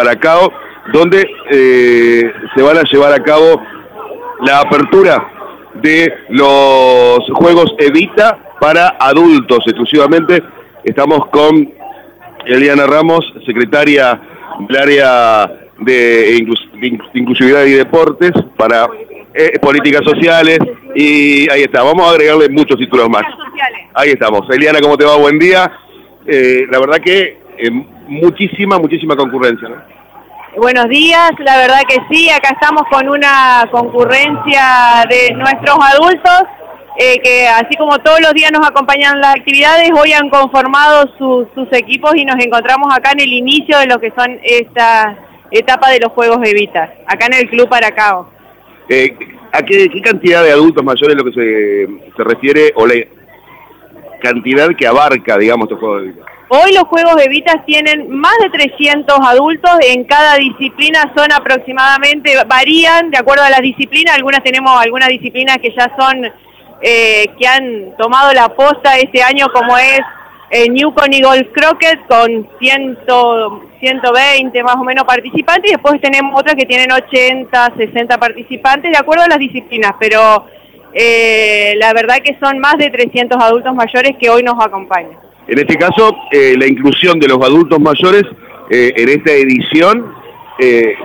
Paracao, donde eh, se van a llevar a cabo la apertura de los Juegos Evita para adultos exclusivamente. Estamos con Eliana Ramos, secretaria del área de, inclusividad y deportes para eh, políticas sociales y ahí está, vamos a agregarle muchos títulos más. Ahí estamos. Eliana, ¿cómo te va? Buen día. Eh, la verdad que eh, muchísima, muchísima concurrencia. Buenos días, la verdad que sí, acá estamos con una concurrencia de nuestros adultos que así como todos los días nos acompañan las actividades, hoy han conformado sus equipos y nos encontramos acá en el inicio de lo que son estas etapa de los Juegos Evita, acá en el Club Paracao. Eh, ¿A qué, cantidad de adultos mayores es lo que se, se refiere o la cantidad que abarca, digamos, estos Juegos Evita? Hoy los Juegos Evita tienen más de 300 adultos, en cada disciplina son aproximadamente, varían de acuerdo a las disciplinas, algunas tenemos algunas disciplinas que ya son, eh, que han tomado la posta este año como es eh, y Golf Croquet con 100, 120 más o menos participantes. Y después tenemos otras que tienen 80, 60 participantes de acuerdo a las disciplinas, pero eh, la verdad que son más de 300 adultos mayores que hoy nos acompañan. En este caso, eh, la inclusión de los adultos mayores eh, en esta edición,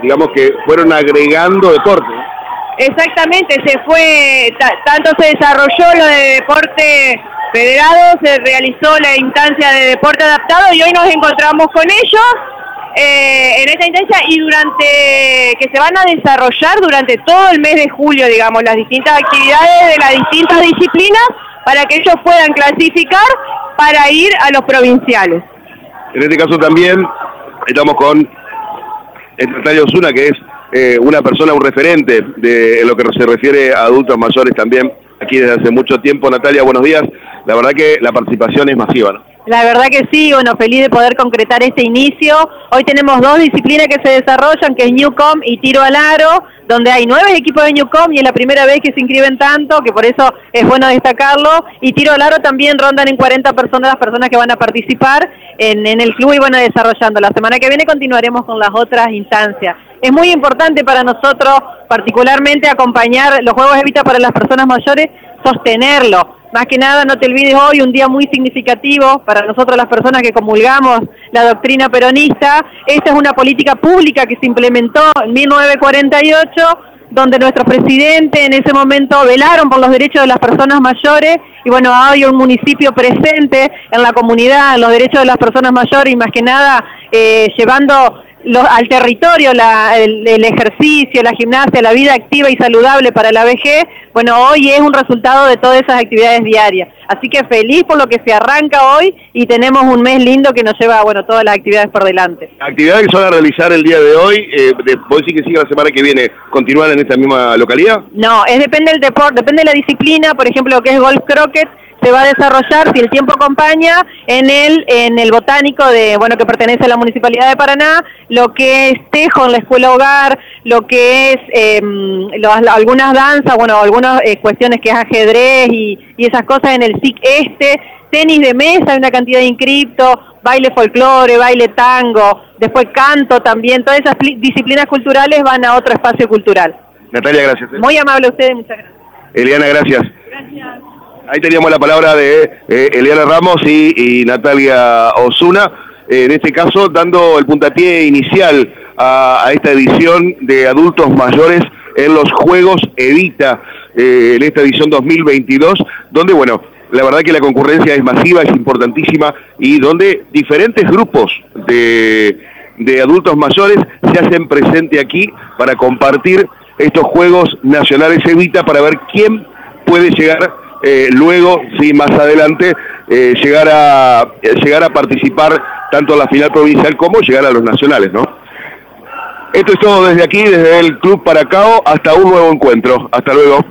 digamos que fueron agregando deporte. Exactamente, se fue, tanto se desarrolló lo de deporte federado, se realizó la instancia de deporte adaptado y hoy nos encontramos con ellos eh, en esta instancia y durante que se van a desarrollar durante todo el mes de julio, digamos, las distintas actividades de las distintas disciplinas para que ellos puedan clasificar para ir a los provinciales. En este caso también estamos con Natalia Osuna, que es eh, una persona, un referente de lo que se refiere a adultos mayores también aquí desde hace mucho tiempo. Natalia, buenos días. La verdad que la participación es masiva. La verdad que sí, bueno, feliz de poder concretar este inicio. Hoy tenemos dos disciplinas que se desarrollan, que es Newcom y tiro al aro, donde hay nueve equipos de Newcom y es la primera vez que se inscriben tanto, que por eso es bueno destacarlo. Y tiro al aro también rondan en 40 personas las personas que van a participar en, en el club y bueno, desarrollando. La semana que viene continuaremos con las otras instancias. Es muy importante para nosotros, particularmente, acompañar los Juegos Evita para las personas mayores, sostenerlo más que nada, no te olvides hoy, un día muy significativo para nosotros las personas que comulgamos la doctrina peronista. Esta es una política pública que se implementó en 1948, donde nuestro presidente en ese momento velaron por los derechos de las personas mayores y bueno, hay un municipio presente en la comunidad, en los derechos de las personas mayores y más que nada eh, llevando al territorio, el, ejercicio, la gimnasia, la vida activa y saludable para la vejez, bueno, hoy es un resultado de todas esas actividades diarias. Así que feliz por lo que se arranca hoy y tenemos un mes lindo que nos lleva, bueno, todas las actividades por delante. Actividades que se van a realizar el día de hoy, eh, ¿vos decís que sigue la semana que viene continuar en esta misma localidad? No, es depende del deporte, depende de la disciplina, por ejemplo, lo que es golf croquet, se va a desarrollar, si el tiempo acompaña, en el, en el botánico de, bueno, que pertenece a la Municipalidad de Paraná, lo que es tejo en la escuela hogar, lo que es em, algunas danzas, bueno, algunas eh, cuestiones que es ajedrez y, y esas cosas en el SIC este, tenis de mesa, hay una cantidad de inscriptos, baile folclore, baile tango, después canto también, todas esas disciplinas culturales van a otro espacio cultural. Natalia, gracias. ¿eh? Muy amable a ustedes, muchas gracias. Eliana, gracias. Gracias. Ahí teníamos la palabra de eh, Eliana Ramos y, Natalia Osuna, eh, en este caso dando el puntapié inicial a, esta edición de adultos mayores en los Juegos Evita, eh, en esta edición 2022, donde, bueno, la verdad que la concurrencia es masiva, es importantísima y donde diferentes grupos de, de adultos mayores se hacen presente aquí para compartir estos Juegos Nacionales Evita para ver quién puede llegar eh, luego, sí, más adelante, eh, llegar, a, llegar a participar tanto en la final provincial como llegar a los nacionales, ¿no? Esto es todo desde aquí, desde el Club Paracao, hasta un nuevo encuentro. Hasta luego.